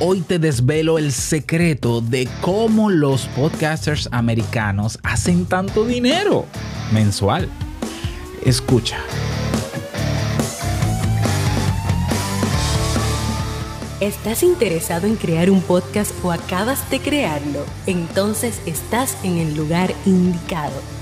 Hoy te desvelo el secreto de cómo los podcasters americanos hacen tanto dinero mensual. Escucha. ¿Estás interesado en crear un podcast o acabas de crearlo? Entonces estás en el lugar indicado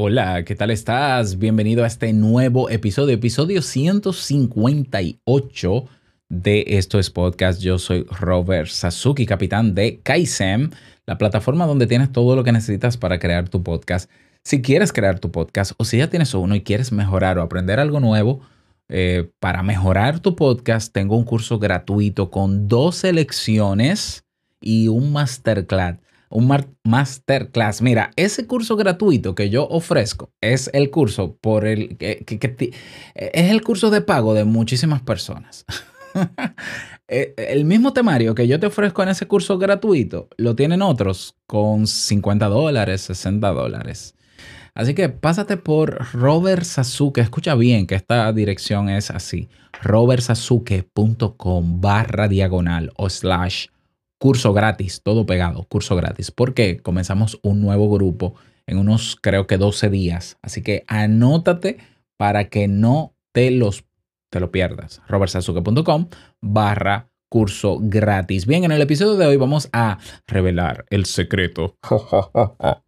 Hola, ¿qué tal estás? Bienvenido a este nuevo episodio, episodio 158 de Esto es Podcast. Yo soy Robert Sasuki, capitán de Kaisem, la plataforma donde tienes todo lo que necesitas para crear tu podcast. Si quieres crear tu podcast o si ya tienes uno y quieres mejorar o aprender algo nuevo, eh, para mejorar tu podcast, tengo un curso gratuito con dos lecciones y un masterclass un masterclass. Mira, ese curso gratuito que yo ofrezco es el curso por el que, es el curso de pago de muchísimas personas. Eh, el mismo temario que yo te ofrezco en ese curso gratuito lo tienen otros con 50 dólares, 60 dólares. Así que pásate por Robert Sasuke. Escucha bien que esta dirección es así: robertsasuke.com barra diagonal o slash curso gratis, todo pegado, curso gratis, porque comenzamos un nuevo grupo en unos, creo que 12 días. Así que anótate para que no te, los, te lo pierdas. robertsazuke.com barra curso gratis. Bien, en el episodio de hoy vamos a revelar el secreto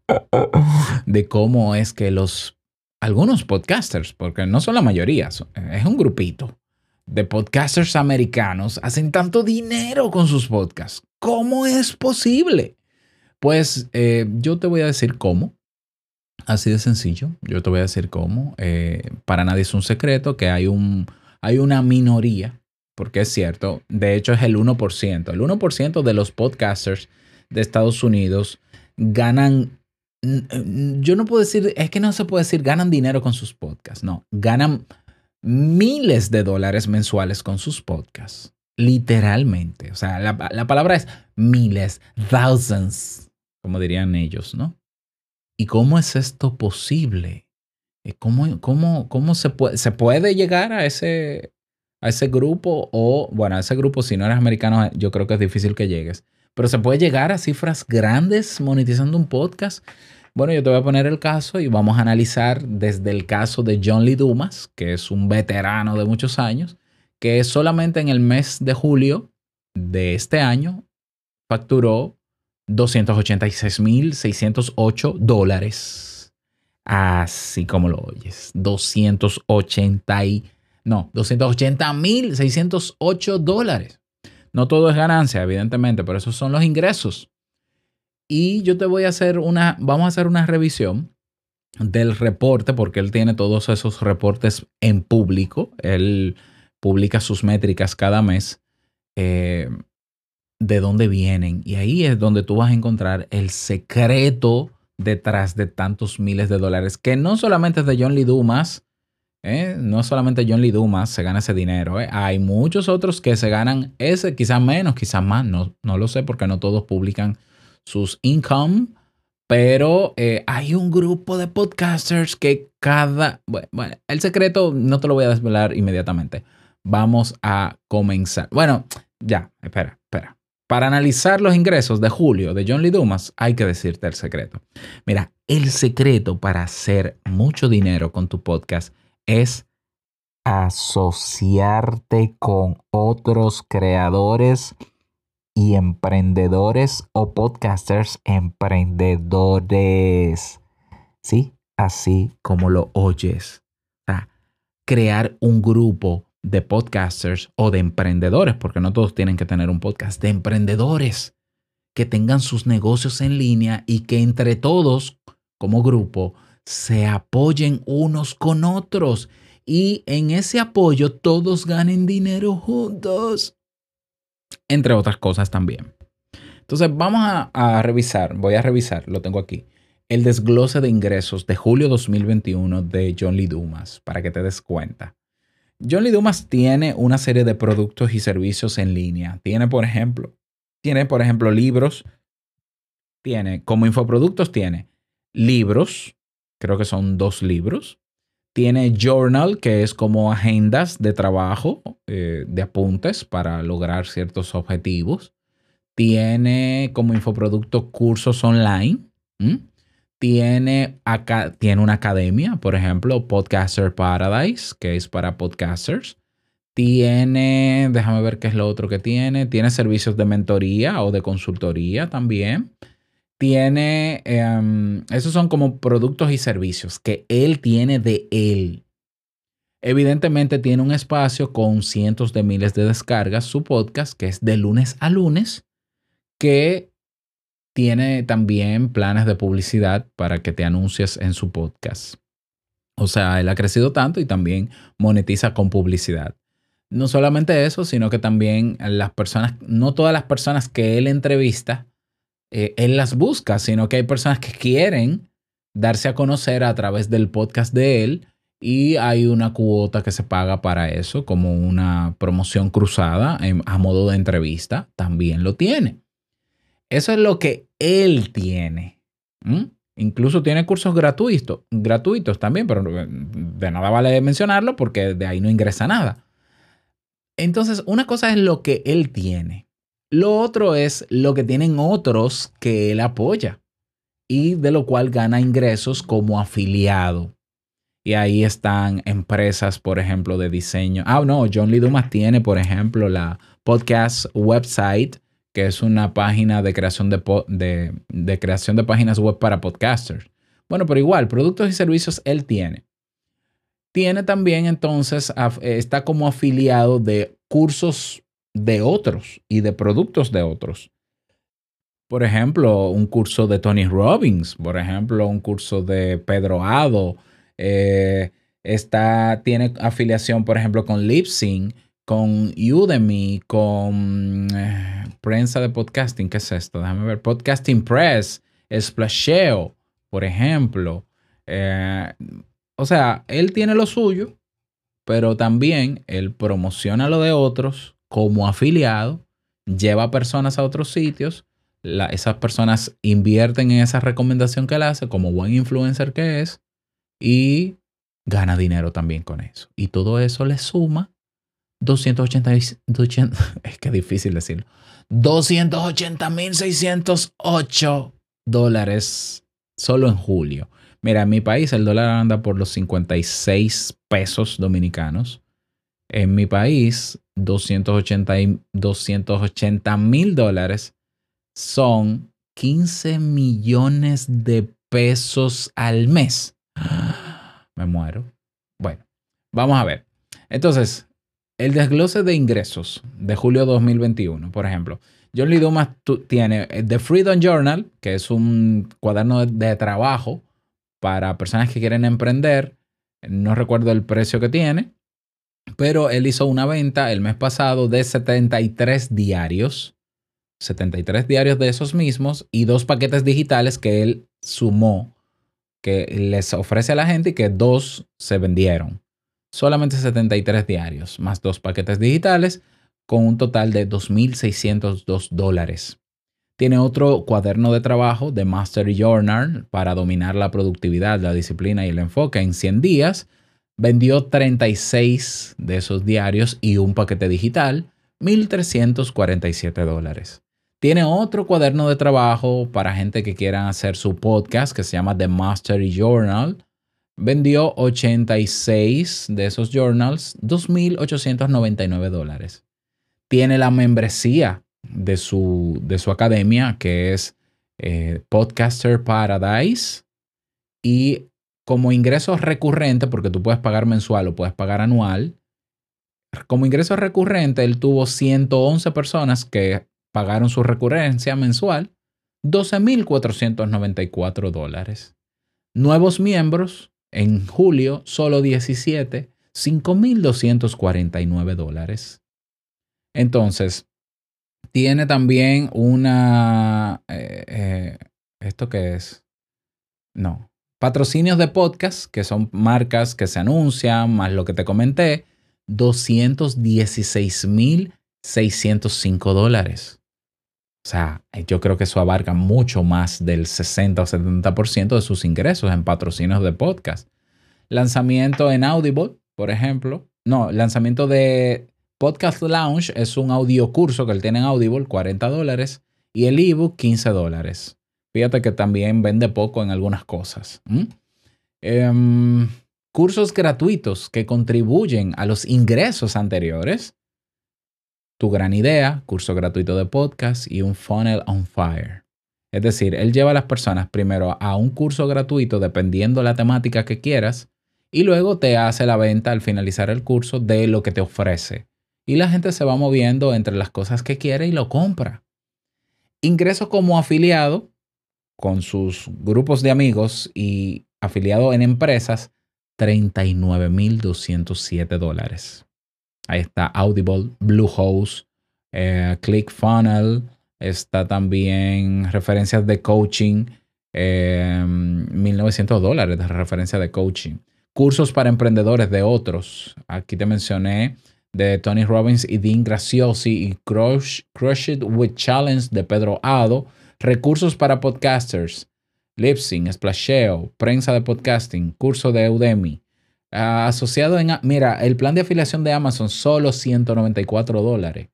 de cómo es que los algunos podcasters, porque no son la mayoría, es un grupito, de podcasters americanos hacen tanto dinero con sus podcasts. ¿Cómo es posible? Pues eh, yo te voy a decir cómo. Así de sencillo. Yo te voy a decir cómo. Eh, para nadie es un secreto que hay, un, hay una minoría, porque es cierto, de hecho es el 1%. El 1% de los podcasters de Estados Unidos ganan yo no puedo decir, es que no se puede decir ganan dinero con sus podcasts, no, ganan miles de dólares mensuales con sus podcasts. Literalmente. O sea, la, palabra es miles, thousands, como dirían ellos, ¿no? ¿Y cómo es esto posible? Eh, ¿Cómo, cómo, cómo se, puede, se puede llegar a ese, a ese grupo? O, bueno, a ese grupo, si no eres americano, yo creo que es difícil que llegues. Pero se puede llegar a cifras grandes monetizando un podcast. Bueno, yo te voy a poner el caso y vamos a analizar desde el caso de John Lee Dumas, que es un veterano de muchos años, que solamente en el mes de julio de este año facturó 286.608 dólares. Así como lo oyes. 280 y, no, 280.608 dólares. No todo es ganancia, evidentemente, pero esos son los ingresos. Y yo te voy a hacer una, vamos a hacer una revisión del reporte, porque él tiene todos esos reportes en público. Él publica sus métricas cada mes. Eh, de dónde vienen. Y ahí es donde tú vas a encontrar el secreto detrás de tantos miles de dólares, que no solamente es de John Lee Dumas, ¿eh? no solamente John Lee Dumas se gana ese dinero, ¿eh? hay muchos otros que se ganan ese, quizás menos, quizás más, no, no lo sé porque no todos publican sus income, pero hay un grupo de podcasters que cada... Bueno, el secreto no te lo voy a desvelar inmediatamente. Vamos a comenzar. Bueno, ya, espera, espera. Para analizar los ingresos de julio de John Lee Dumas, hay que decirte el secreto. Mira, el secreto para hacer mucho dinero con tu podcast es asociarte con otros creadores y emprendedores o podcasters emprendedores. ¿Sí? Así como lo oyes. crear un grupo de podcasters o de emprendedores, porque no todos tienen que tener un podcast, de emprendedores que tengan sus negocios en línea y que entre todos, como grupo, se apoyen unos con otros y en ese apoyo todos ganen dinero juntos. entre otras cosas también. Entonces vamos a, revisar, voy a revisar, lo tengo aquí, el desglose de ingresos de julio 2021 de John Lee Dumas, para que te des cuenta. John Lee Dumas tiene una serie de productos y servicios en línea. Tiene, por ejemplo, tiene, por ejemplo, libros. Tiene, como infoproductos, tiene libros, creo que son dos libros. Tiene journal, que es como agendas de trabajo, eh, de apuntes para lograr ciertos objetivos. Tiene como infoproducto cursos online. Tiene, acá, tiene una academia, por ejemplo, Podcaster Paradise, que es para podcasters. Tiene, déjame ver qué es lo otro que tiene. Tiene servicios de mentoría o de consultoría también. Tiene, em, esos son como productos y servicios que él tiene de él. Evidentemente tiene un espacio con cientos de miles de descargas, su podcast, que es de lunes a lunes, que tiene también planes de publicidad para que te anuncies en su podcast. O sea, él ha crecido tanto y también monetiza con publicidad. No solamente eso, sino que también las personas, no todas las personas que él entrevista, eh, él las busca, sino que hay personas que quieren darse a conocer a través del podcast de él y hay una cuota que se paga para eso, como una promoción cruzada a modo de entrevista, también lo tiene. Eso es lo que él tiene. Incluso tiene cursos gratuitos, gratuitos también, pero de nada vale mencionarlo porque de ahí no ingresa nada. Entonces, una cosa es lo que él tiene. Lo otro es lo que tienen otros que él apoya y de lo cual gana ingresos como afiliado. Y ahí están empresas, por ejemplo, de diseño. Ah, no, John Lee Dumas tiene, por ejemplo, la podcast website, que es una página de creación de, de creación de páginas web para podcasters. Bueno, pero igual, productos y servicios él tiene. Tiene también entonces, está como afiliado de cursos de otros y de productos de otros. Por ejemplo, un curso de Tony Robbins, por ejemplo, un curso de Pedro Ado. Eh, está, tiene afiliación, por ejemplo, con Lipsync, con Udemy, con eh, prensa de podcasting. ¿Qué es esto? Déjame ver. Podcasting Press, Splasheo, por ejemplo. Eh, o sea, él tiene lo suyo, pero también él promociona lo de otros como afiliado, lleva personas a otros sitios, esas personas invierten en esa recomendación que él hace como buen influencer que es y gana dinero también con eso. Y todo eso le suma 280, es que difícil decirlo, 280.608 dólares solo en julio. Mira, en mi país el dólar anda por los 56 pesos dominicanos. En mi país, 280 mil dólares son 15 millones de pesos al mes. Me muero. Bueno, vamos a ver. Entonces, el desglose de ingresos de julio 2021, por ejemplo. John Lee Dumas tiene The Freedom Journal, que es un cuaderno de trabajo para personas que quieren emprender. No recuerdo el precio que tiene, pero él hizo una venta el mes pasado de 73 diarios, 73 diarios de esos mismos y dos paquetes digitales que él sumó, que les ofrece a la gente y que dos se vendieron. Solamente 73 diarios, más dos paquetes digitales, con un total de 2.602 dólares. Tiene otro cuaderno de trabajo de Master Journal para dominar la productividad, la disciplina y el enfoque en 100 días Vendió 36 de esos diarios y un paquete digital, 1.347 dólares. Tiene otro cuaderno de trabajo para gente que quiera hacer su podcast que se llama The Mastery Journal. Vendió 86 de esos journals, 2.899 dólares. Tiene la membresía de su, de su academia que es eh, Podcaster Paradise y como ingreso recurrente, porque tú puedes pagar mensual o puedes pagar anual, como ingreso recurrente, él tuvo 111 personas que pagaron su recurrencia mensual, 12.494 dólares. Nuevos miembros, en julio, solo 17, 5.249 dólares. Entonces, tiene también una... Eh, eh, ¿Esto qué es? No. Patrocinios de podcast, que son marcas que se anuncian, más lo que te comenté, 216.605 dólares. O sea, yo creo que eso abarca mucho más del 60 o 70% de sus ingresos en patrocinios de podcast. Lanzamiento en Audible, por ejemplo. No, lanzamiento de Podcast Lounge es un audio curso que él tiene en Audible, 40 dólares. Y el ebook, 15 dólares. Fíjate que también vende poco en algunas cosas. Em, cursos gratuitos que contribuyen a los ingresos anteriores. Tu gran idea, curso gratuito de podcast y un funnel on fire. Es decir, él lleva a las personas primero a un curso gratuito dependiendo la temática que quieras y luego te hace la venta al finalizar el curso de lo que te ofrece. Y la gente se va moviendo entre las cosas que quiere y lo compra. Ingreso como afiliado con sus grupos de amigos y afiliado en empresas, 39.207 dólares. Ahí está Audible, Bluehost, eh, ClickFunnels, está también referencias de coaching, 1.900 eh, dólares de referencia de coaching. Cursos para emprendedores de otros. Aquí te mencioné de Tony Robbins y Dean Graciosi y Crush, It with Challenge de Pedro Ado recursos para podcasters, Lipsync, Splasheo, prensa de podcasting, curso de Udemy. Ah, asociado en, mira, el plan de afiliación de Amazon solo 194 dólares.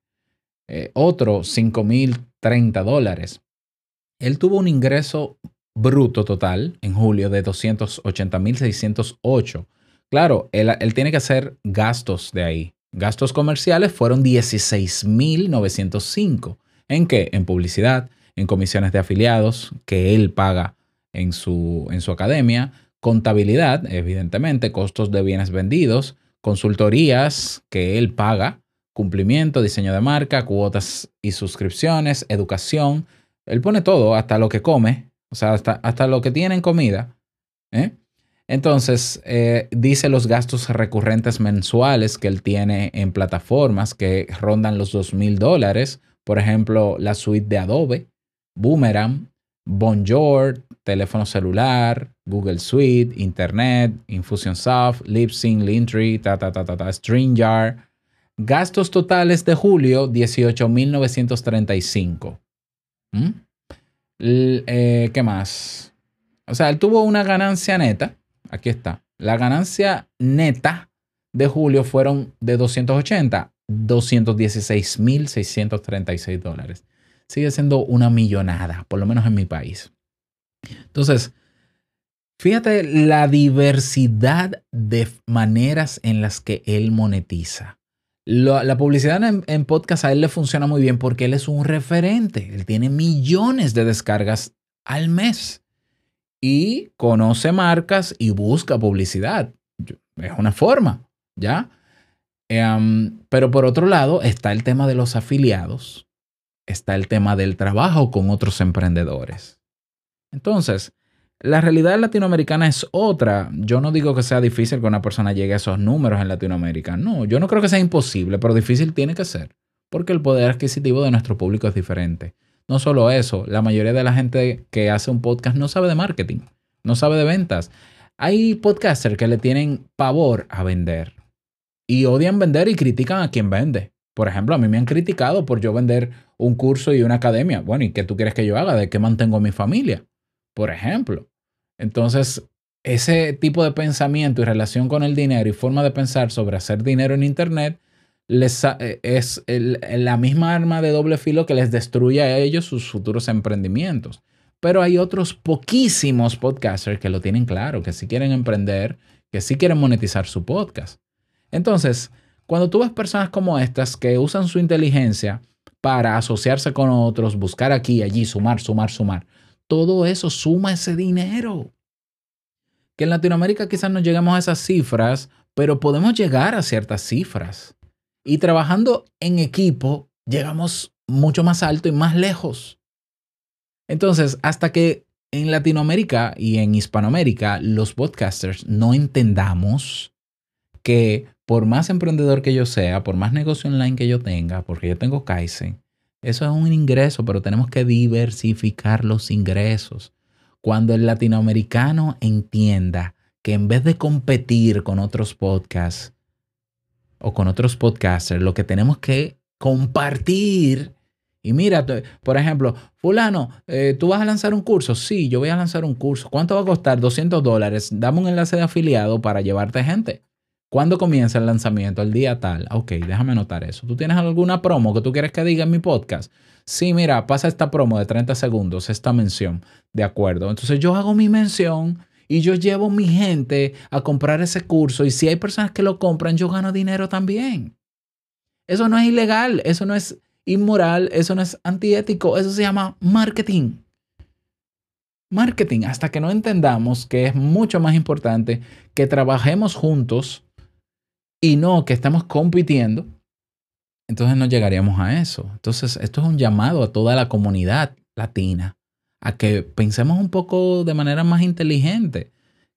Eh, otro 5.030 dólares. Él tuvo un ingreso bruto total en julio de 280.608. Claro, él, él tiene que hacer gastos de ahí. Gastos comerciales fueron 16.905. ¿En qué? En publicidad, en comisiones de afiliados que él paga en su, en su academia, contabilidad, evidentemente, costos de bienes vendidos, consultorías que él paga, cumplimiento, diseño de marca, cuotas y suscripciones, educación. Él pone todo, hasta lo que come, o sea, hasta, hasta lo que tiene en comida. ¿eh? Entonces, eh, dice los gastos recurrentes mensuales que él tiene en plataformas que rondan los dos mil dólares. Por ejemplo, la suite de Adobe, Boomerang, Bonjour, teléfono celular, Google Suite, Internet, Infusionsoft, Lipsync, Linktree, ta, ta, ta, ta, ta, StreamYard. Gastos totales de julio, 18.935. ¿Mm? Eh, ¿Qué más? O sea, él tuvo una ganancia neta. Aquí está. La ganancia neta de julio fueron de 280, 216.636 dólares sigue siendo una millonada, por lo menos en mi país. Entonces, fíjate la diversidad de maneras en las que él monetiza. La, publicidad en, podcast a él le funciona muy bien porque él es un referente. Él tiene millones de descargas al mes y conoce marcas y busca publicidad. Es una forma, ¿ya? Em, pero por otro lado está el tema de los afiliados, está el tema del trabajo con otros emprendedores. Entonces, la realidad latinoamericana es otra. Yo no digo que sea difícil que una persona llegue a esos números en Latinoamérica. No, yo no creo que sea imposible, pero difícil tiene que ser, porque el poder adquisitivo de nuestro público es diferente. No solo eso, la mayoría de la gente que hace un podcast no sabe de marketing, no sabe de ventas. Hay podcasters que le tienen pavor a vender y odian vender y critican a quien vende. Por ejemplo, a mí me han criticado por yo vender un curso y una academia. Bueno, ¿y qué tú quieres que yo haga? ¿De qué mantengo a mi familia? Por ejemplo. Entonces, ese tipo de pensamiento y relación con el dinero y forma de pensar sobre hacer dinero en Internet les, eh, es la misma arma de doble filo que les destruye a ellos sus futuros emprendimientos. Pero hay otros poquísimos podcasters que lo tienen claro, que sí quieren emprender, que sí quieren monetizar su podcast. Entonces, cuando tú ves personas como estas que usan su inteligencia para asociarse con otros, buscar aquí allí, sumar, sumar, sumar, todo eso suma ese dinero. Que en Latinoamérica quizás no lleguemos a esas cifras, pero podemos llegar a ciertas cifras. Y trabajando en equipo, llegamos mucho más alto y más lejos. Entonces, hasta que en Latinoamérica y en Hispanoamérica los podcasters no entendamos que por más emprendedor que yo sea, por más negocio online que yo tenga, porque yo tengo Kaizen, Eso es un ingreso, pero tenemos que diversificar los ingresos. Cuando el latinoamericano entienda que en vez de competir con otros podcasts o con otros podcasters, lo que tenemos que compartir. Y mira, por ejemplo, fulano, eh, ¿tú vas a lanzar un curso? Sí, yo voy a lanzar un curso. ¿Cuánto va a costar? 200 dólares. Dame un enlace de afiliado para llevarte gente. ¿Cuándo comienza el lanzamiento? El día tal. Ok, déjame anotar eso. ¿Tú tienes alguna promo que tú quieres que diga en mi podcast? Sí, mira, pasa esta promo de 30 segundos, esta mención. De acuerdo. Entonces yo hago mi mención y yo llevo mi gente a comprar ese curso. Y si hay personas que lo compran, yo gano dinero también. Eso no es ilegal, eso no es inmoral, eso no es antiético, eso se llama marketing. Marketing, hasta que no entendamos que es mucho más importante que trabajemos juntos y no que estamos compitiendo, entonces no llegaríamos a eso. Entonces, esto es un llamado a toda la comunidad latina a que pensemos un poco de manera más inteligente.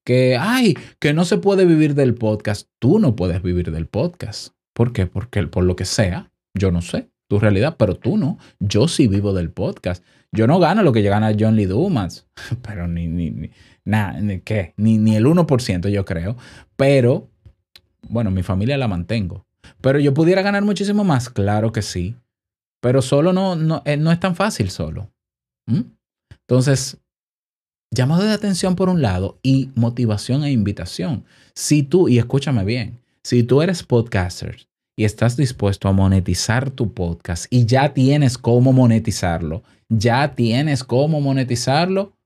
Que, ay, que no se puede vivir del podcast. Tú no puedes vivir del podcast. ¿Por qué? Porque por lo que sea, yo no sé tu realidad, pero tú no. Yo sí vivo del podcast. Yo no gano lo que gana John Lee Dumas, pero ni, ni, ni, nada, ni, ¿qué? Ni, ni el 1% yo creo. Pero bueno, mi familia la mantengo. Pero yo pudiera ganar muchísimo más, claro que sí. Pero solo no, no, eh, no es tan fácil solo. ¿Mm? Entonces, llamado de atención por un lado y motivación e invitación. Si tú, y escúchame bien, si tú eres podcaster y estás dispuesto a monetizar tu podcast y ya tienes cómo monetizarlo, ya tienes cómo monetizarlo,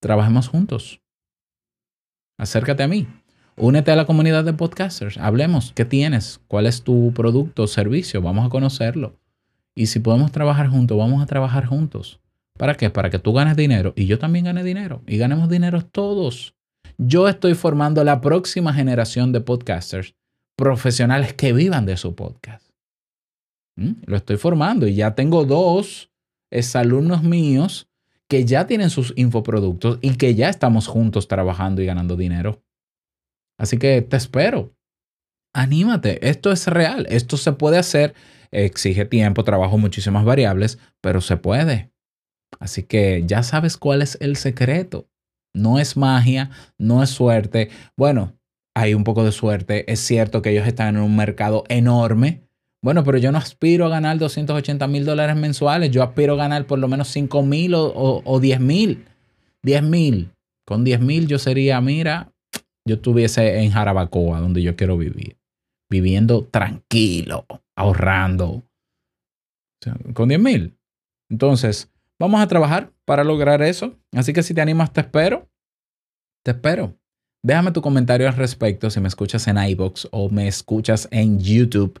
trabajemos juntos. Acércate a mí. Únete a la comunidad de podcasters. Hablemos. ¿Qué tienes? ¿Cuál es tu producto o servicio? Vamos a conocerlo. Y si podemos trabajar juntos, vamos a trabajar juntos. ¿Para qué? Para que tú ganes dinero y yo también gane dinero. Y ganemos dinero todos. Yo estoy formando la próxima generación de podcasters profesionales que vivan de su podcast. ¿Mm? Lo estoy formando y ya tengo dos exalumnos míos que ya tienen sus infoproductos y que ya estamos juntos trabajando y ganando dinero. Así que te espero. Anímate, esto es real, esto se puede hacer, exige tiempo, trabajo, muchísimas variables, pero se puede. Así que ya sabes cuál es el secreto. No es magia, no es suerte. Bueno, hay un poco de suerte. Es cierto que ellos están en un mercado enorme. Bueno, pero yo no aspiro a ganar 280 mil dólares mensuales. Yo aspiro a ganar por lo menos 5 mil o, o, 10 mil. 10 mil. Con 10 mil yo sería, mira, yo estuviese en Jarabacoa, donde yo quiero vivir, viviendo tranquilo, ahorrando, con 10 mil. Entonces, vamos a trabajar para lograr eso. Así que si te animas, te espero. Te espero. Déjame tu comentario al respecto si me escuchas en iBox o me escuchas en YouTube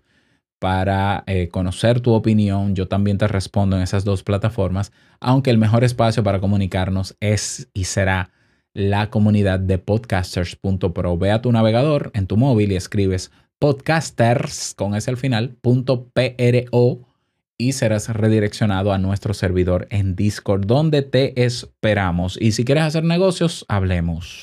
para eh, conocer tu opinión. Yo también te respondo en esas dos plataformas, aunque el mejor espacio para comunicarnos es y será la comunidad de podcasters.pro. Ve a tu navegador en tu móvil y escribes podcasters con ese al final, .pro y serás redireccionado a nuestro servidor en Discord donde te esperamos. Y si quieres hacer negocios, hablemos.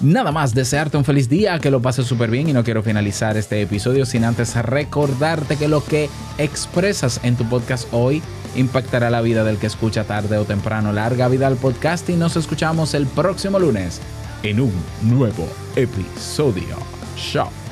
Nada más desearte un feliz día, que lo pases súper bien y no quiero finalizar este episodio sin antes recordarte que lo que expresas en tu podcast hoy impactará la vida del que escucha tarde o temprano. Larga vida al podcast y nos escuchamos el próximo lunes en un nuevo episodio. Chao.